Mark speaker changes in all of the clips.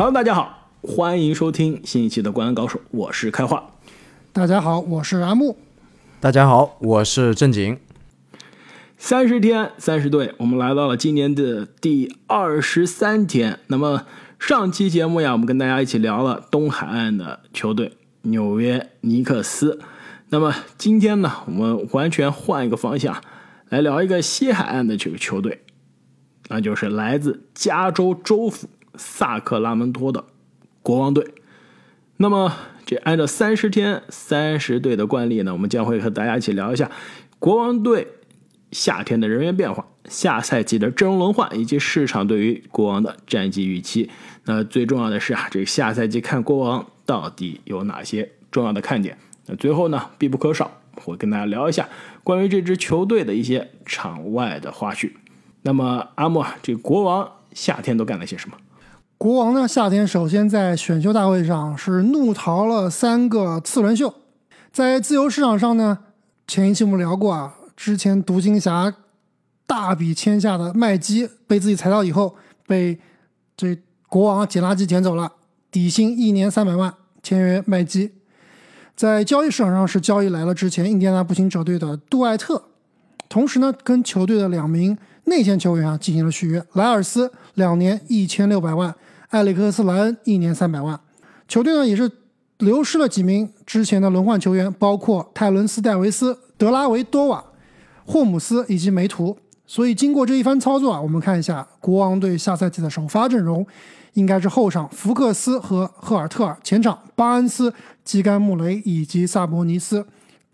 Speaker 1: Hello，大家好，欢迎收听新一期的《灌篮高手》，我是开化。
Speaker 2: 大家好，我是阿木。
Speaker 3: 大家好，我是正经。
Speaker 1: 三十天，三十队，我们来到了今年的第二十三天。那么上期节目呀，我们跟大家一起聊了东海岸的球队纽约尼克斯。那么今天呢，我们完全换一个方向，来聊一个西海岸的这个球队，那就是来自加州州府。萨克拉门托的国王队，那么这按照三十天三十队的惯例呢，我们将会和大家一起聊一下国王队夏天的人员变化、下赛季的阵容轮换以及市场对于国王的战绩预期。那最重要的是啊，这个下赛季看国王到底有哪些重要的看点？那最后呢，必不可少会跟大家聊一下关于这支球队的一些场外的花絮。那么阿木啊，这国王夏天都干了些什么？
Speaker 2: 国王呢？夏天首先在选秀大会上是怒淘了三个次轮秀，在自由市场上呢，前一期我们聊过啊，之前独行侠大笔签下的麦基被自己裁掉以后，被这国王捡垃圾捡走了，底薪一年三百万签约麦基。在交易市场上是交易来了之前印第安纳步行者队的杜艾特，同时呢，跟球队的两名内线球员啊进行了续约，莱尔斯两年一千六百万。埃里克斯·莱恩一年三百万，球队呢也是流失了几名之前的轮换球员，包括泰伦斯·戴维斯、德拉维多瓦、霍姆斯以及梅图。所以经过这一番操作啊，我们看一下国王队下赛季的首发阵容，应该是后场福克斯和赫尔特尔，前场巴恩斯、基甘·穆雷以及萨博尼斯。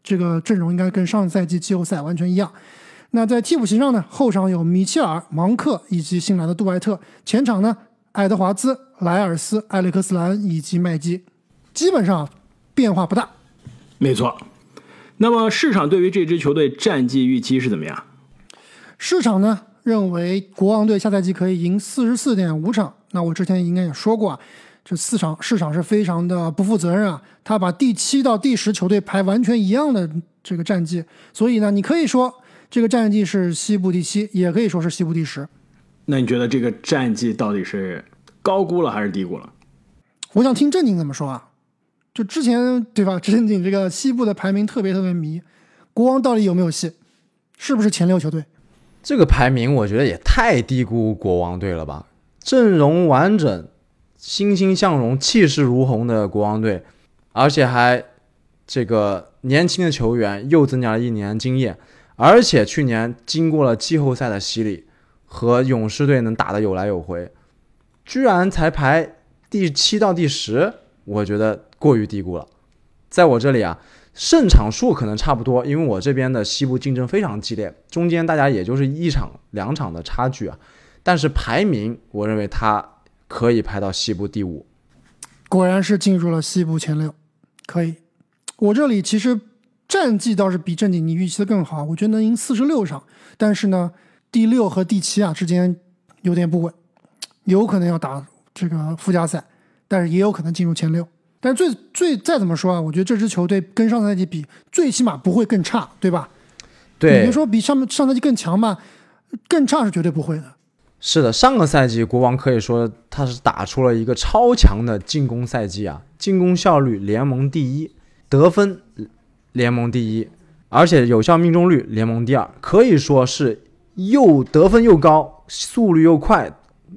Speaker 2: 这个阵容应该跟上赛季季后赛完全一样。那在替补席上呢，后场有米切尔、芒克以及新来的杜艾特，前场呢？爱德华兹、莱尔斯、埃里克斯兰以及麦基，基本上变化不大。
Speaker 1: 没错。那么市场对于这支球队战绩预期是怎么样？
Speaker 2: 市场呢认为国王队下赛季可以赢四十四点五场。那我之前应该也说过啊，这四场市场是非常的不负责任啊，他把第七到第十球队排完全一样的这个战绩，所以呢，你可以说这个战绩是西部第七，也可以说是西部第十。
Speaker 1: 那你觉得这个战绩到底是高估了还是低估了？
Speaker 2: 我想听正经怎么说啊？就之前对吧？正经这个西部的排名特别特别迷，国王到底有没有戏？是不是前六球队？
Speaker 3: 这个排名我觉得也太低估国王队了吧？阵容完整、欣欣向荣、气势如虹的国王队，而且还这个年轻的球员又增加了一年经验，而且去年经过了季后赛的洗礼。和勇士队能打得有来有回，居然才排第七到第十，我觉得过于低估了。在我这里啊，胜场数可能差不多，因为我这边的西部竞争非常激烈，中间大家也就是一场两场的差距啊。但是排名，我认为他可以排到西部第五。
Speaker 2: 果然是进入了西部前六，可以。我这里其实战绩倒是比正经你预期的更好，我觉得能赢四十六场，但是呢。第六和第七啊之间有点不稳，有可能要打这个附加赛，但是也有可能进入前六。但是最最再怎么说啊，我觉得这支球队跟上赛季比，最起码不会更差，对吧？
Speaker 3: 对，
Speaker 2: 你说比上上赛季更强吧，更差是绝对不会的。
Speaker 3: 是的，上个赛季国王可以说他是打出了一个超强的进攻赛季啊，进攻效率联盟第一，得分联盟第一，而且有效命中率联盟第二，可以说是。又得分又高，速率又快，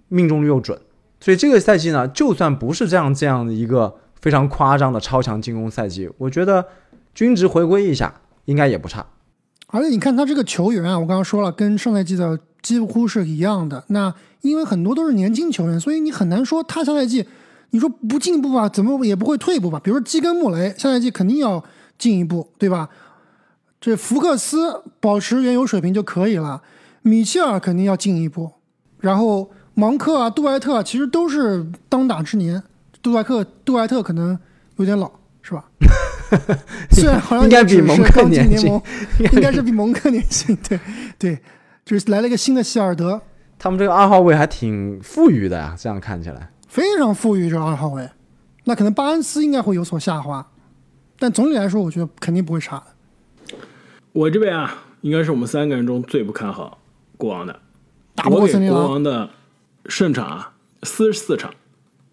Speaker 3: 命中率又准，所以这个赛季呢，就算不是这样这样的一个非常夸张的超强进攻赛季，我觉得均值回归一下应该也不差。
Speaker 2: 而且你看他这个球员啊，我刚刚说了，跟上赛季的几乎是一样的。那因为很多都是年轻球员，所以你很难说他下赛季你说不进步吧，怎么也不会退步吧？比如说基根穆雷下赛季肯定要进一步，对吧？这福克斯保持原有水平就可以了。米切尔肯定要进一步，然后芒克啊、杜埃特啊其实都是当打之年。杜埃克、杜埃特可能有点老，是吧？虽然好像
Speaker 3: 应该比蒙克年轻，
Speaker 2: 应该是比蒙克年轻。对对，就是来了一个新的希尔德。
Speaker 3: 他们这个二号位还挺富裕的呀，这样看起来
Speaker 2: 非常富裕。这二号位，那可能巴恩斯应该会有所下滑，但总体来说，我觉得肯定不会差的。
Speaker 1: 我这边啊，应该是我们三个人中最不看好。国王的，
Speaker 2: 我给
Speaker 1: 国王的胜场啊，四十四场，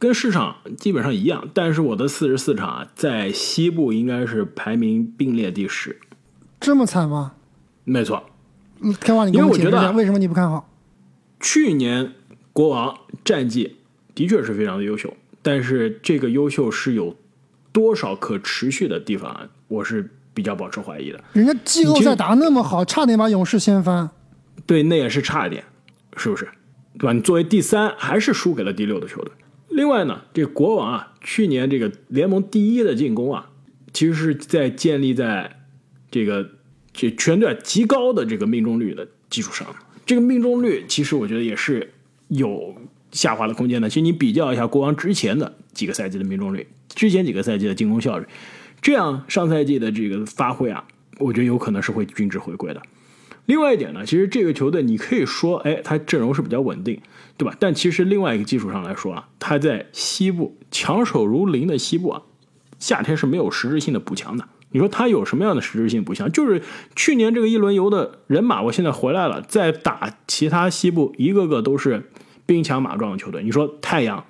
Speaker 1: 跟市场基本上一样，但是我的四十四场啊，在西部应该是排名并列第十，
Speaker 2: 这么惨吗？
Speaker 1: 没错。
Speaker 2: 嗯开华，你给
Speaker 1: 因为
Speaker 2: 我解释一下，为什么你不看好？
Speaker 1: 去年国王战绩的确是非常的优秀，但是这个优秀是有多少可持续的地方啊，我是比较保持怀疑的。
Speaker 2: 人家季后赛打那么好，差点把勇士掀翻。
Speaker 1: 对，那也是差一点，是不是？对吧？你作为第三，还是输给了第六的球队。另外呢，这国王啊，去年这个联盟第一的进攻啊，其实是在建立在这个这全队极高的这个命中率的基础上。这个命中率其实我觉得也是有下滑的空间的。其实你比较一下国王之前的几个赛季的命中率，之前几个赛季的进攻效率，这样上赛季的这个发挥啊，我觉得有可能是会均值回归的。另外一点呢，其实这个球队你可以说，哎，它阵容是比较稳定，对吧？但其实另外一个基础上来说啊，它在西部强手如林的西部啊，夏天是没有实质性的补强的。你说他有什么样的实质性补强？就是去年这个一轮游的人马，我现在回来了，在打其他西部一个个都是兵强马壮的球队。你说太阳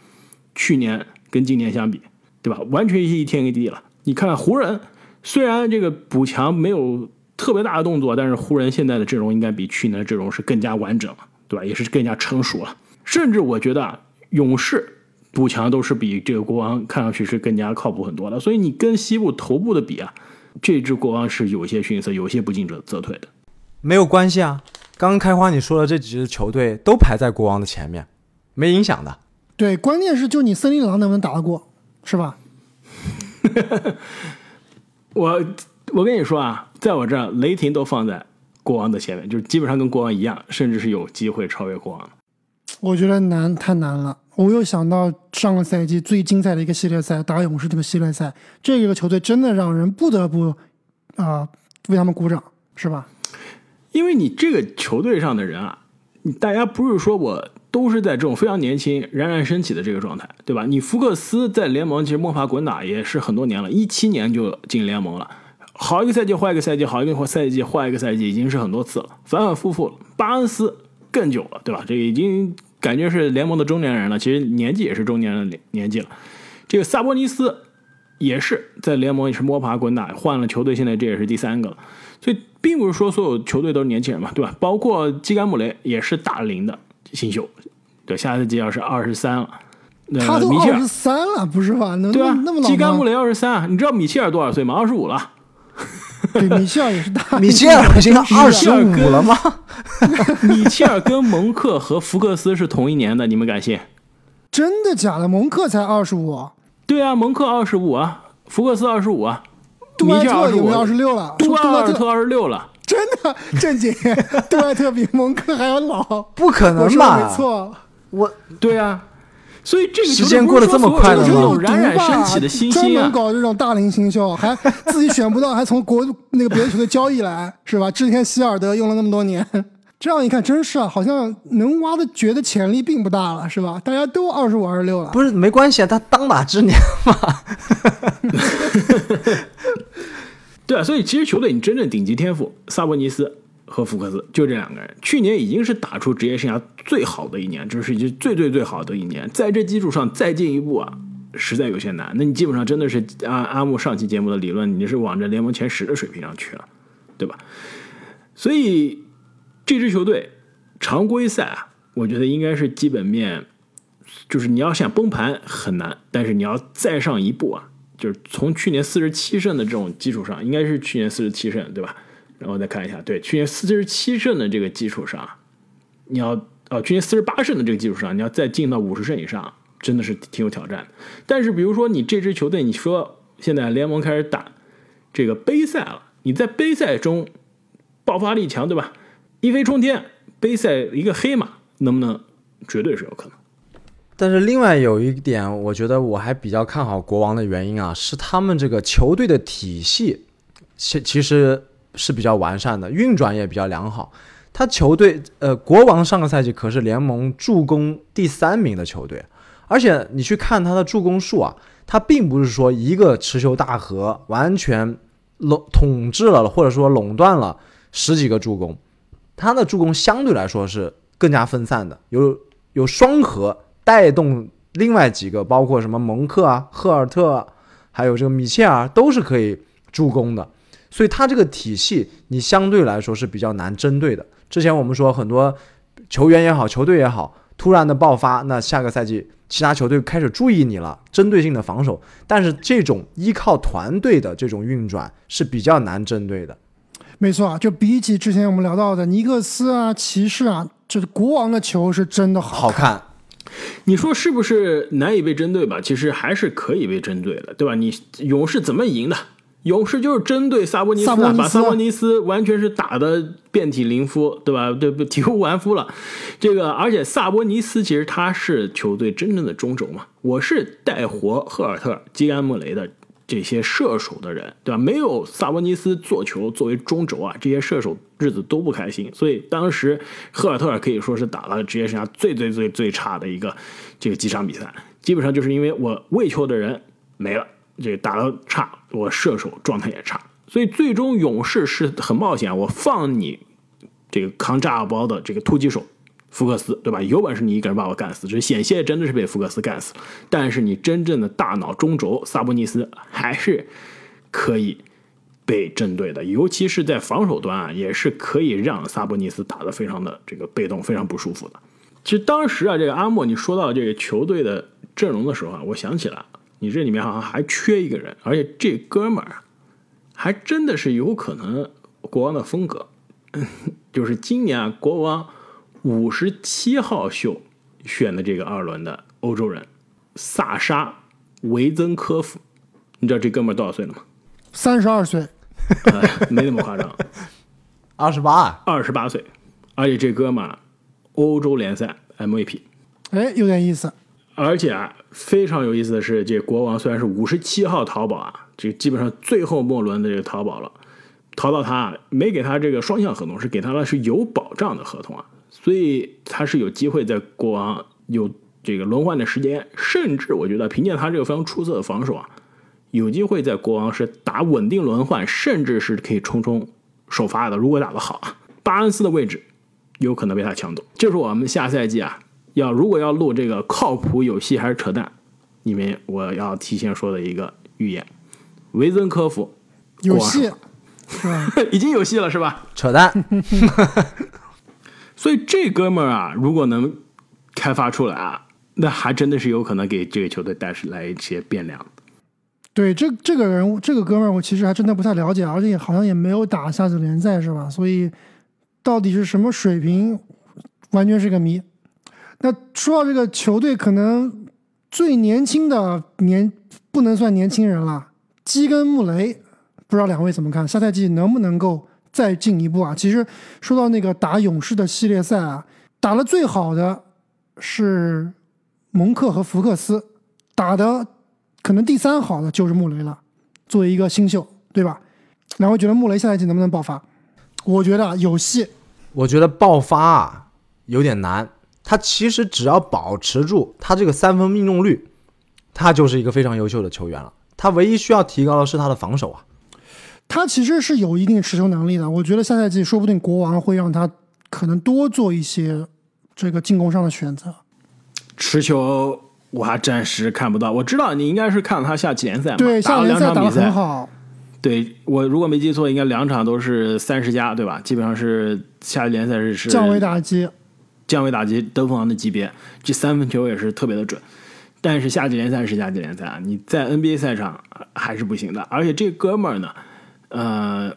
Speaker 1: 去年跟今年相比，对吧？完全是一天一地了。你看湖人，虽然这个补强没有特别大的动作，但是湖人现在的阵容应该比去年的阵容是更加完整了，对吧？也是更加成熟了。甚至我觉得啊，勇士补强都是比这个国王看上去是更加靠谱很多的。所以你跟西部头部的比啊，这支国王是有些逊色，有些不进则则退的。
Speaker 3: 没有关系啊。刚刚开花你说的这几支球队都排在国王的前面，没影响的。
Speaker 2: 对，关键是就你森林狼能不能打得过，是吧？
Speaker 1: 我我跟你说啊，在我这儿，雷霆都放在国王的前面，就是基本上跟国王一样，甚至是有机会超越国王。
Speaker 2: 我觉得难，太难了。我又想到上个赛季最精彩的一个系列赛，打勇士这个系列赛，这个球队真的让人不得不啊、为他们鼓掌，是吧？
Speaker 1: 因为你这个球队上的人啊，你大家不是说我都是在这种非常年轻、冉冉升起的这个状态，对吧？你福克斯在联盟其实摸爬滚打也是很多年了，一七年就进联盟了，好一个赛季坏一个赛季，好一个赛季坏一个赛季，已经是很多次了，反反复复了。巴恩斯更久了，对吧？这个已经感觉是联盟的中年人了，其实年纪也是中年人的年纪了。这个萨博尼斯也是在联盟也是摸爬滚打，换了球队，现在这也是第三个了。所以并不是说所有球队都是年轻人嘛，对吧？包括基甘姆雷也是大龄的新秀，对，下赛季要是二十三了，呃
Speaker 2: 他都二十三了，不是吧？能
Speaker 1: 对啊
Speaker 2: 那那么，老？
Speaker 1: 基甘穆雷二十三，你知道米切尔多少岁吗？二十五了。
Speaker 2: 对，米切尔也是大。
Speaker 3: 米切尔已经 二十五了吗？
Speaker 1: 米切尔跟蒙克和福克斯是同一年的，你们敢信？
Speaker 2: 真的假的？蒙克才二十五，
Speaker 1: 对啊，蒙克二十五啊，福克斯二十五啊，
Speaker 2: 杜埃特有没有二十六了？
Speaker 1: 杜
Speaker 2: 杜埃特
Speaker 1: 二十六了。
Speaker 2: 真的正经，杜埃特比蒙克还要老。
Speaker 3: 不可能吧？
Speaker 2: 没错，
Speaker 3: 我
Speaker 1: 对啊，所以这个
Speaker 3: 时间过得这么快了吗
Speaker 1: 不是说所有
Speaker 2: 这
Speaker 1: 人都有冉冉升起的新
Speaker 2: 专
Speaker 1: 星啊。
Speaker 2: 门搞这种大龄新秀，还自己选不到，还从国那个别的球队交易来，是吧？之前希尔德用了那么多年，这样一看，真是啊，好像能挖的觉得潜力并不大了，是吧？大家都二十五、二十六了，
Speaker 3: 不是没关系啊，他当打之年嘛。
Speaker 1: 对啊，所以其实球队你真正顶级天赋，萨博尼斯和福克斯就这两个人，去年已经是打出职业生涯最好的一年，这是已经最最最好的一年，在这基础上再进一步啊，实在有些难。那你基本上真的是按阿木上期节目的理论，你是往着联盟前十的水平上去了，对吧？所以这支球队常规赛啊，我觉得应该是基本面，就是你要想崩盘很难，但是你要再上一步啊，就是从去年四十七胜的这种基础上，应该是去年四十七胜对吧？然后再看一下，对，去年四十七胜的这个基础上，你要哦，去年四十八胜的这个基础上，你要再进到五十胜以上，真的是挺有挑战的。但是比如说你这支球队，你说现在联盟开始打这个杯赛了，你在杯赛中爆发力强，对吧？一飞冲天，杯赛一个黑马，能不能？绝对是有可能。
Speaker 3: 但是另外有一点，我觉得我还比较看好国王的原因啊，是他们这个球队的体系其其实是比较完善的，运转也比较良好。他球队呃，国王上个赛季可是联盟助攻第三名的球队，而且你去看他的助攻数啊，他并不是说一个持球大核完全垄统治了或者说垄断了十几个助攻，他的助攻相对来说是更加分散的，有有双核带动另外几个，包括什么蒙克啊、赫尔特，还有这个米切尔，都是可以助攻的。所以它这个体系，你相对来说是比较难针对的。之前我们说很多球员也好，球队也好，突然的爆发，那下个赛季其他球队开始注意你了，针对性的防守。但是这种依靠团队的这种运转是比较难针对的。
Speaker 2: 没错啊，就比起之前我们聊到的尼克斯啊、骑士啊，就是国王的球是真的好
Speaker 3: 好看，
Speaker 1: 你说是不是难以被针对吧？其实还是可以被针对的，对吧？你勇士怎么赢的？勇士就是针对萨博尼斯把萨博尼斯完全是打的遍体鳞肤，对吧？对不？体无完肤了。这个，而且萨博尼斯其实他是球队真正的中轴嘛。我是带活赫尔特、基安莫雷的这些射手的人，对吧？没有萨博尼斯做球作为中轴啊，这些射手日子都不开心。所以当时赫尔特尔可以说是打了职业生涯最最最最差的一个这个几场比赛，基本上就是因为我喂球的人没了。这个打得差，我射手状态也差，所以最终勇士是很冒险。我放你这个扛炸药包的这个突击手福克斯，对吧？有本事你一个人把我干死，这险些真的是被福克斯干死。但是你真正的大脑中轴萨博尼斯还是可以被针对的，尤其是在防守端啊，也是可以让萨博尼斯打得非常的这个被动，非常不舒服的。其实当时啊，这个阿莫你说到这个球队的阵容的时候啊，我想起来。你这里面好像还缺一个人，而且这哥们儿还真的是有可能国王的风格，就是今年啊国王五十七号秀选的这个二轮的欧洲人萨沙维曾科夫，你知道这哥们儿多少岁了吗？
Speaker 2: 三十二岁，
Speaker 1: 呃、没那么夸张，
Speaker 3: 二十八，
Speaker 1: 二十八岁，而且这哥们儿欧洲联赛 MVP，
Speaker 2: 哎，有点意思。
Speaker 1: 而且啊，非常有意思的是，这国王虽然是五十七号淘宝啊，这基本上最后末轮的这个淘宝了，淘到他没给他这个双向合同，是给他的是有保障的合同啊，所以他是有机会在国王有这个轮换的时间，甚至我觉得凭借他这个非常出色的防守啊，有机会在国王是打稳定轮换，甚至是可以冲冲首发的。如果打得好啊，巴恩斯的位置有可能被他抢走，就是我们下赛季啊。要如果要录这个靠谱有戏还是扯淡，里面我要提前说的一个预言，维森科夫
Speaker 2: 有戏，是吧？
Speaker 1: 已经有戏了是吧？
Speaker 3: 扯淡。
Speaker 1: 所以这哥们儿啊，如果能开发出来啊，那还真的是有可能给这个球队带来一些变量。
Speaker 2: 对，这这个人物，这个哥们儿，我其实还真的不太了解，而且好像也没有打下子联赛是吧？所以到底是什么水平，完全是个谜。那说到这个球队，可能最年轻的年不能算年轻人了，基根穆雷，不知道两位怎么看？下赛季能不能够再进一步啊？其实说到那个打勇士的系列赛啊，打的最好的是蒙克和福克斯，打的可能第三好的就是穆雷了。作为一个新秀，对吧？两位觉得穆雷下赛季能不能爆发？我觉得有戏。
Speaker 3: 我觉得爆发啊有点难。他其实只要保持住他这个三分命中率，他就是一个非常优秀的球员了。他唯一需要提高的是他的防守啊。
Speaker 2: 他其实是有一定持球能力的。我觉得下赛季说不定国王会让他可能多做一些这个进攻上的选择。
Speaker 1: 持球我还暂时看不到。我知道你应该是看了他下季联赛嘛？
Speaker 2: 对，
Speaker 1: 打了
Speaker 2: 夏联赛打得
Speaker 1: 两场比赛
Speaker 2: 很。好。
Speaker 1: 对我如果没记错，应该两场都是三十加，对吧？基本上是下季联赛是是
Speaker 2: 降维打击，
Speaker 1: 降维打击得分王的级别，这三分球也是特别的准。但是夏季联赛是夏季联赛啊，你在 NBA 赛场还是不行的。而且这哥们儿呢，呃，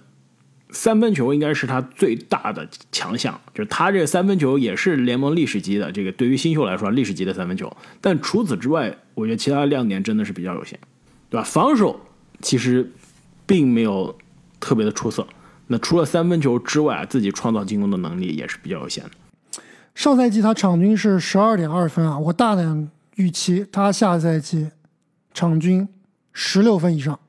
Speaker 1: 三分球应该是他最大的强项，就是他这三分球也是联盟历史级的，这个对于新秀来说历史级的三分球。但除此之外，我觉得其他亮点真的是比较有限，对吧？防守其实并没有特别的出色。那除了三分球之外，自己创造进攻的能力也是比较有限的。
Speaker 2: 上赛季他场均是十二点二分啊，我大胆预期他下赛季场均十六分以上，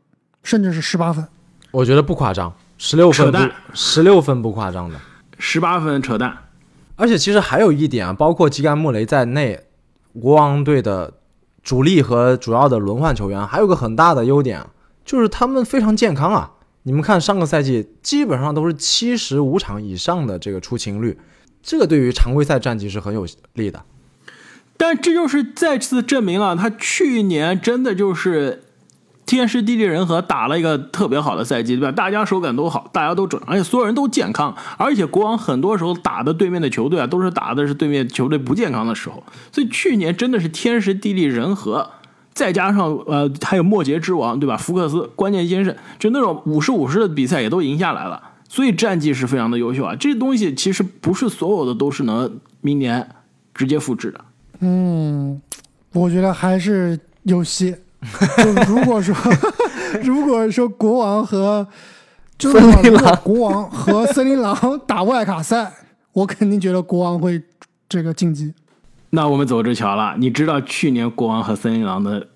Speaker 2: 甚至是十八分。
Speaker 3: 我觉得不夸张，十六分不
Speaker 1: 扯淡，
Speaker 3: 十六分不夸张的。
Speaker 1: 十八分扯淡，
Speaker 3: 而且其实还有一点啊，包括基甘穆雷在内，国王队的主力和主要的轮换球员还有个很大的优点啊，就是他们非常健康啊。你们看上个赛季基本上都是七十五场以上的这个出勤率，这个对于常规赛战绩是很有利的。
Speaker 1: 但这就是再次证明了他去年真的就是天时地利人和，打了一个特别好的赛季，对吧？大家手感都好，大家都准，而且所有人都健康，而且国王很多时候打的对面的球队啊，都是打的是对面球队不健康的时候，所以去年真的是天时地利人和。再加上呃，还有末节之王，对吧？福克斯关键先生，就那种五十五十的比赛也都赢下来了，所以战绩是非常的优秀啊。这东西其实不是所有的都是能明年直接复制的。
Speaker 2: 嗯，我觉得还是有戏。就如果说，如果说国王和就是
Speaker 3: 森林狼
Speaker 2: 国王和森林狼打外卡赛，我肯定觉得国王会这个晋级。
Speaker 1: 那我们走着瞧了。你知道去年国王和森林狼的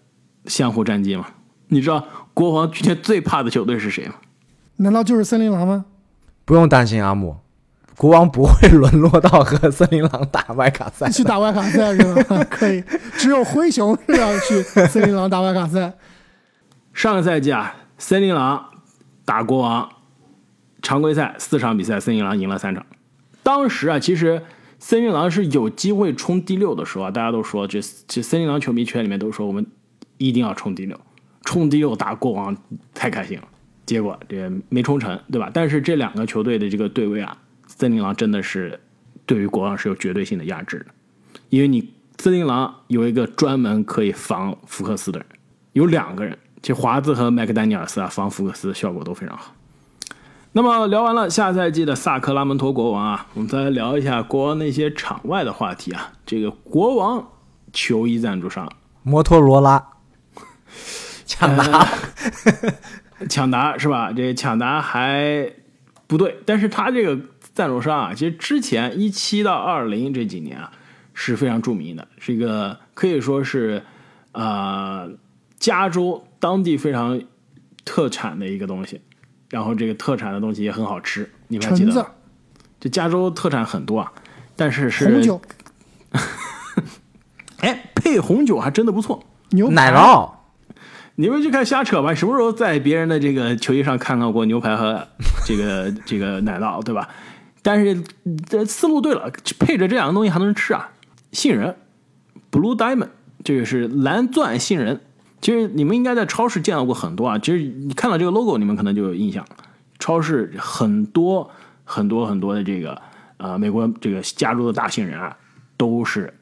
Speaker 1: 相互战绩吗？你知道国王去年最怕的球队是谁吗？
Speaker 2: 难道就是森林狼吗？
Speaker 3: 不用担心，阿姆，国王不会沦落到和森林狼打外卡赛。
Speaker 2: 去打外卡赛是吧？可以，只有灰熊是要去森林狼打外卡赛。
Speaker 1: 上个赛季啊，森林狼打国王，常规赛四场比赛，森林狼赢了三场。当时啊，其实森林狼是有机会冲第六的时候啊，大家都说这这森林狼球迷圈里面都说我们一定要冲第六，冲第六打国王太开心了。结果这没冲成，对吧？但是这两个球队的这个对位啊，森林狼真的是对于国王是有绝对性的压制的，因为你森林狼有一个专门可以防福克斯的人，有两个人，其实华子和麦克丹尼尔斯啊防福克斯效果都非常好。那么聊完了下赛季的萨克拉门托国王啊，我们再来聊一下国王那些场外的话题啊。这个国王球衣赞助商
Speaker 3: 摩托罗拉，抢答，
Speaker 1: 抢答是吧？这抢答还不对，但是他这个赞助商啊，其实之前一七到二零这几年啊是非常著名的，是一个可以说是呃加州当地非常特产的一个东西。然后这个特产的东西也很好吃，你们还记
Speaker 2: 橙子
Speaker 1: 得？、这加州特产很多啊，但是是
Speaker 2: 红酒、
Speaker 1: 哎配红酒还真的不错。
Speaker 2: 牛
Speaker 3: 奶酪，
Speaker 1: 你们就看瞎扯吧，什么时候在别人的这个球衣上看到过牛排和这个 这个奶酪，对吧？但是这思路对了，配着这两个东西还能吃啊。杏仁，Blue Diamond，这个是蓝钻杏仁。其实你们应该在超市见到过很多啊。其实你看到这个 logo，你们可能就有印象。超市很多很多很多的这个呃美国这个加州的大杏仁啊，都是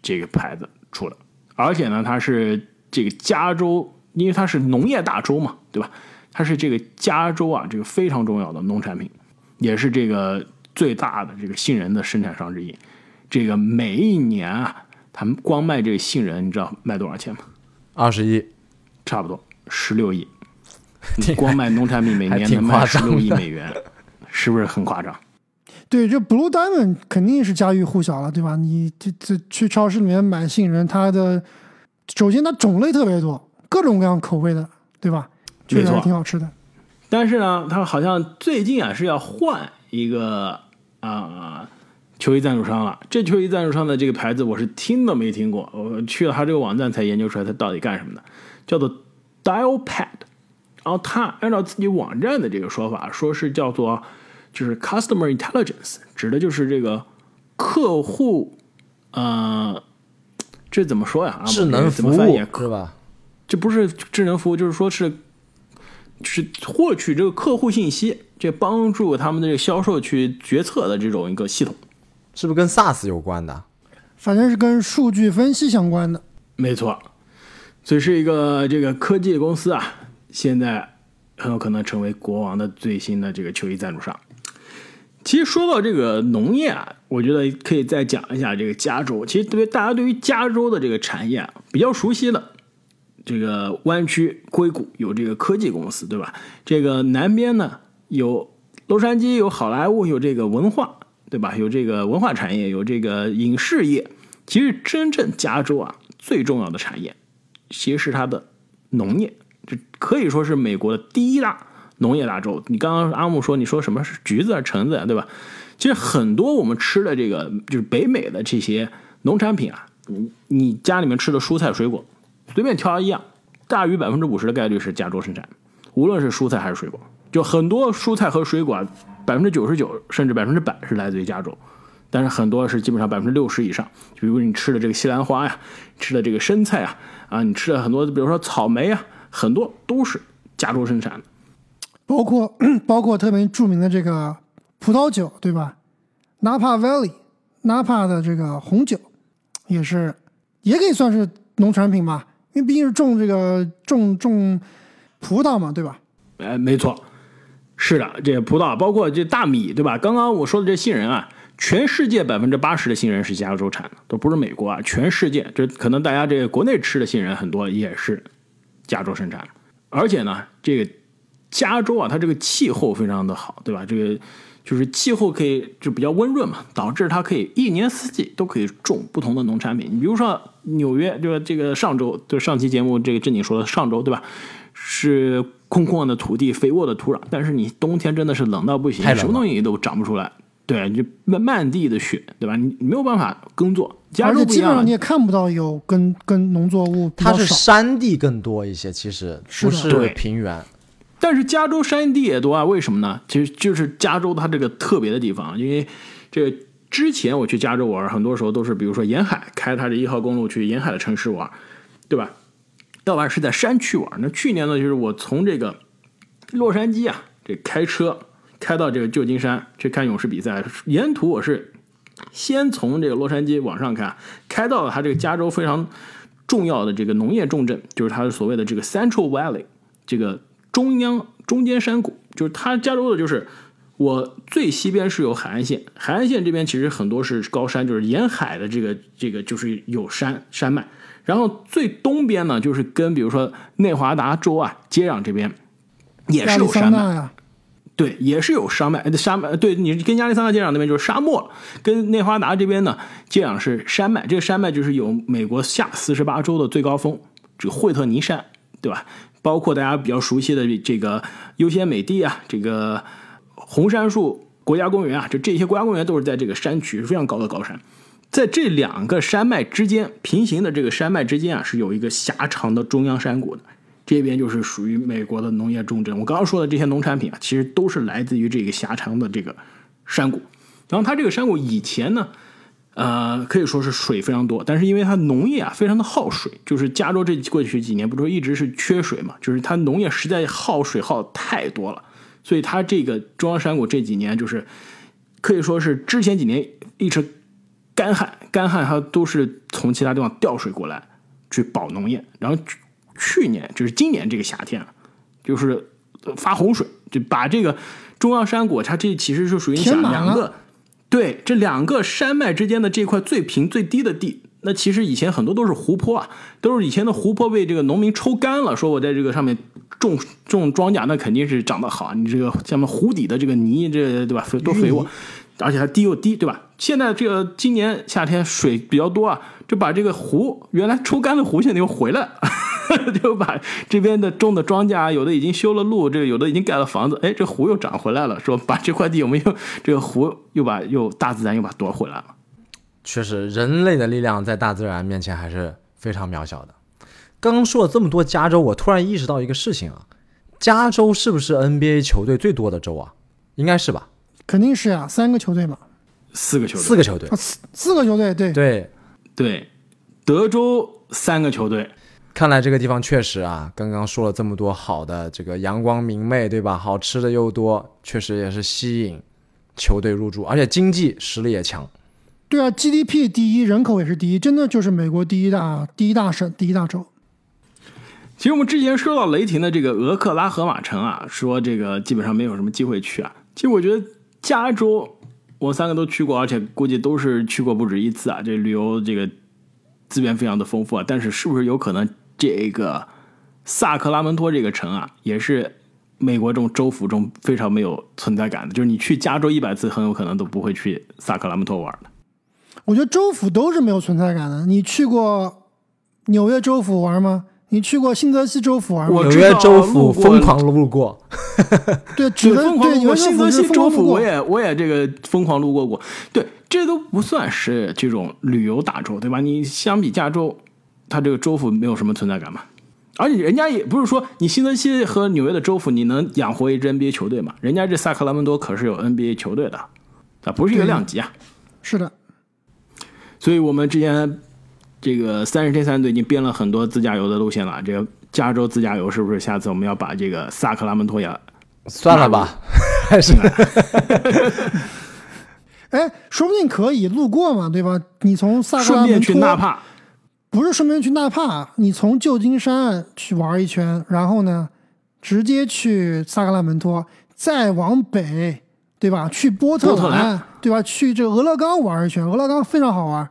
Speaker 1: 这个牌子出的。而且呢，它是这个加州，因为它是农业大州嘛，对吧？它是这个加州啊，这个非常重要的农产品，也是这个最大的这个杏仁的生产商之一。这个每一年啊，他们光卖这个杏仁，你知道卖多少钱吗？
Speaker 3: 二十一，
Speaker 1: 差不多十六亿。你光卖农产品每年能卖十六亿美元，是不是很夸张？
Speaker 2: 对，这 Blue Diamond 肯定是家喻户晓了，对吧？你这这去超市里面买杏仁，它的首先它种类特别多，各种各样口味的，对吧？确实
Speaker 1: 没错
Speaker 2: 还挺好吃的。
Speaker 1: 但是呢，他好像最近啊是要换一个啊、球衣赞助商了。这球衣赞助商的这个牌子我是听都没听过，我去了他这个网站才研究出来他到底干什么的，叫做 Dialpad。然后他按照自己网站的这个说法，说是叫做就是 Customer Intelligence，指的就是这个客户呃，这怎么说呀？啊
Speaker 3: 智能服务
Speaker 1: 怎么翻译啊
Speaker 3: 是吧？
Speaker 1: 这不是智能服务，就是说是，是获取这个客户信息，这帮助他们的这个销售去决策的这种一个系统。
Speaker 3: 是不是跟 SaaS 有关的？
Speaker 2: 反正是跟数据分析相关的。
Speaker 1: 没错，所以是一个这个科技公司啊，现在很有可能成为国王的最新的这个球衣赞助商。其实说到这个农业啊，我觉得可以再讲一下这个加州。其实对于大家对于加州的这个产业啊比较熟悉的，这个湾区硅谷有这个科技公司，对吧？这个南边呢有洛杉矶，有好莱坞，有这个文化，对吧？有这个文化产业，有这个影视业。其实真正加州啊最重要的产业，其实是它的农业，这可以说是美国的第一大农业大州。你刚刚阿木说你说什么是橘子啊、橙子啊，对吧？其实很多我们吃的这个就是北美的这些农产品啊，你你家里面吃的蔬菜水果，随便挑一样，大于百分之五十的概率是加州生产，无论是蔬菜还是水果，就很多蔬菜和水果，百分之九十九甚至百分之百是来自于加州。但是很多是基本上百分之六十以上。比如你吃的这个西兰花呀，吃的这个生菜啊，啊，你吃的很多，比如说草莓啊，很多都是加州生产的。
Speaker 2: 包括 包括特别著名的这个葡萄酒，对吧？Napa Valley，Napa 的这个红酒也是，也可以算是农产品吧，因为毕竟是种这个种种葡萄嘛，对吧？
Speaker 1: 哎，没错，是的，这葡萄包括这大米，对吧？刚刚我说的这杏仁啊，全世界百分之八十的杏仁是加州产的，都不是美国啊，全世界这可能大家这个国内吃的杏仁很多也是加州生产，而且呢，这个。加州啊，它这个气候非常的好，对吧？这个就是气候可以就比较温润嘛，导致它可以一年四季都可以种不同的农产品。你比如说纽约，就是这个上周，就上期节目这个正经说的上周，对吧？是空旷的土地，肥沃的土壤，但是你冬天真的是冷到不行，什么东西都长不出来，对，就漫漫地的雪，对吧？你没有办法耕作。
Speaker 2: 而且基本上你也看不到有跟跟农作物，
Speaker 3: 它是山地更多一些，其实不是平原。
Speaker 1: 但是加州山地也多啊，为什么呢？其实就是加州它这个特别的地方，因为这个之前我去加州玩，很多时候都是比如说沿海开它这一号公路去沿海的城市玩，对吧？要不然是在山区玩。那去年呢，就是我从这个洛杉矶啊，这开车开到这个旧金山去看勇士比赛，沿途我是先从这个洛杉矶往上看，开到了它这个加州非常重要的这个农业重镇，就是它的所谓的这个 Central Valley 这个。中央中间山谷就是它加州的，就是我最西边是有海岸线，海岸线这边其实很多是高山，就是沿海的这个这个就是有山山脉。然后最东边呢，就是跟比如说内华达州啊接壤这边也是有山脉，对，也是有山脉。山脉对你跟亚利桑那接壤那边就是沙漠，跟内华达这边呢接壤是山脉。这个山脉就是有美国下四十八州的最高峰，这个惠特尼山，对吧？包括大家比较熟悉的这个优先美地啊，这个红杉树国家公园啊，就这些国家公园都是在这个山区非常高的高山，在这两个山脉之间平行的这个山脉之间啊，是有一个狭长的中央山谷的，这边就是属于美国的农业重镇。我刚刚说的这些农产品啊，其实都是来自于这个狭长的这个山谷。然后它这个山谷以前呢。呃，可以说是水非常多，但是因为它农业啊非常的耗水，就是加州这过去几年不是一直是缺水嘛，就是它农业实在耗水耗太多了，所以它这个中央山谷这几年就是可以说是之前几年一直干旱，干旱它都是从其他地方调水过来去保农业，然后去年就是今年这个夏天就是发洪水，就把这个中央山谷它这其实是属于两个。对这两个山脉之间的这块最平最低的地，那其实以前很多都是湖泊啊，都是以前的湖泊被这个农民抽干了，说我在这个上面种种庄稼，那肯定是长得好。你这个下面湖底的这个泥，这对吧？多肥沃，而且还低又低，对吧？现在这个今年夏天水比较多啊，就把这个湖原来抽干的湖现在又回来。就把这边的种的庄稼，有的已经修了路，这个有的已经盖了房子，哎，这湖又涨回来了。说把这块地，我们又这个湖又把又大自然又把夺回来了。
Speaker 3: 确实，人类的力量在大自然面前还是非常渺小的。刚刚说了这么多加州，我突然意识到一个事情啊，加州是不是 NBA 球队最多的州啊？应该是吧？
Speaker 2: 肯定是啊，三个球队嘛，
Speaker 1: 四个球队，
Speaker 3: 四个球队，
Speaker 2: 四四个球队，对
Speaker 3: 对
Speaker 1: 对，德州三个球队。
Speaker 3: 看来这个地方确实啊，刚刚说了这么多好的，这个阳光明媚，对吧？好吃的又多，确实也是吸引球队入驻，而且经济实力也强。
Speaker 2: 对啊，GDP 第一，人口也是第一，真的就是美国第一大第一大省、第一大州。
Speaker 1: 其实我们之前说到雷霆的这个俄克拉荷马城啊，说这个基本上没有什么机会去啊。其实我觉得加州我三个都去过，而且估计都是去过不止一次啊。这旅游这个资源非常的丰富啊，但是是不是有可能？这个萨克拉门托这个城啊，也是美国这种州府中非常没有存在感的。就是你去加州一百次，很有可能都不会去萨克拉门托玩的。
Speaker 2: 我觉得州府都是没有存在感的。你去过纽约州府玩吗？你去过新泽西州府玩吗？
Speaker 3: 纽约州府疯狂路过。
Speaker 2: 对，只能对
Speaker 1: 我新泽西州府我也我也这个疯狂路过过。对，这都不算是这种旅游大州，对吧？你相比加州。它这个州府没有什么存在感嘛，而且人家也不是说你新泽西和纽约的州府你能养活一支 NBA 球队嘛？人家这萨克拉门多可是有 NBA 球队的，啊，不是一个量级啊。
Speaker 2: 是的，
Speaker 1: 所以我们之前这个三十天三队已经编了很多自驾游的路线了。这个加州自驾游是不是下次我们要把这个萨克拉门托也
Speaker 3: 算了吧，还 是
Speaker 2: 哎，说不定可以路过嘛，对吧？你从萨克拉
Speaker 1: 顺便
Speaker 2: 门托
Speaker 1: 去纳帕？
Speaker 2: 不是顺便去纳帕，你从旧金山去玩一圈，然后呢，直接去萨克拉门托，再往北，对吧？去波特
Speaker 1: 兰
Speaker 2: 对吧？去这俄勒冈玩一圈，俄勒冈非常好玩。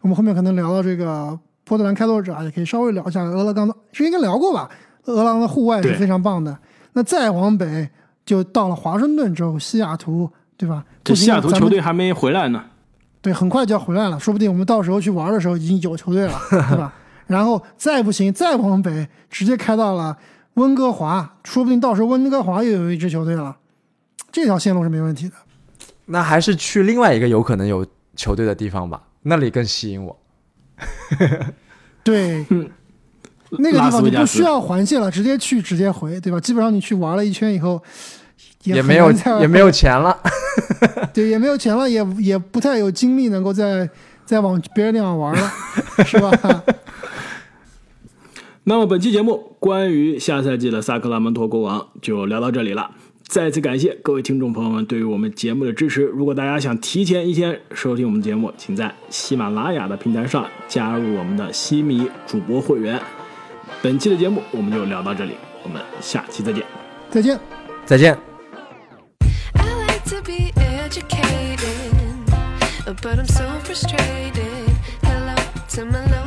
Speaker 2: 我们后面可能聊到这个波特兰开拓者，也可以稍微聊一下俄勒冈的，是应该聊过吧？俄勒冈的户外是非常棒的。那再往北就到了华盛顿州、西雅图，对吧？
Speaker 1: 这西雅图球队还没回来呢。
Speaker 2: 对，很快就要回来了，说不定我们到时候去玩的时候已经有球队了，对吧？然后再不行，再往北，直接开到了温哥华，说不定到时候温哥华又有一支球队了，这条线路是没问题的。
Speaker 3: 那还是去另外一个有可能有球队的地方吧，那里更吸引我。
Speaker 2: 对，
Speaker 1: 嗯
Speaker 2: 那个地方你不需要环线了，直接去直接回，对吧？基本上你去玩了一圈以后，也
Speaker 3: 也没有也没有钱了。
Speaker 2: 对，也没有钱了，也也不太有精力能够再再往别的地方玩了，是吧？
Speaker 1: 那么本期节目关于下赛季的萨克拉门托国王就聊到这里了。再次感谢各位听众朋友们对于我们节目的支持。如果大家想提前一天收听我们节目，请在喜马拉雅的平台上加入我们的西米主播会员。本期的节目我们就聊到这里，我们下期再见。
Speaker 2: 再见。
Speaker 3: 再见。
Speaker 4: To be educated, but I'm so frustrated. Hello to my loneliness.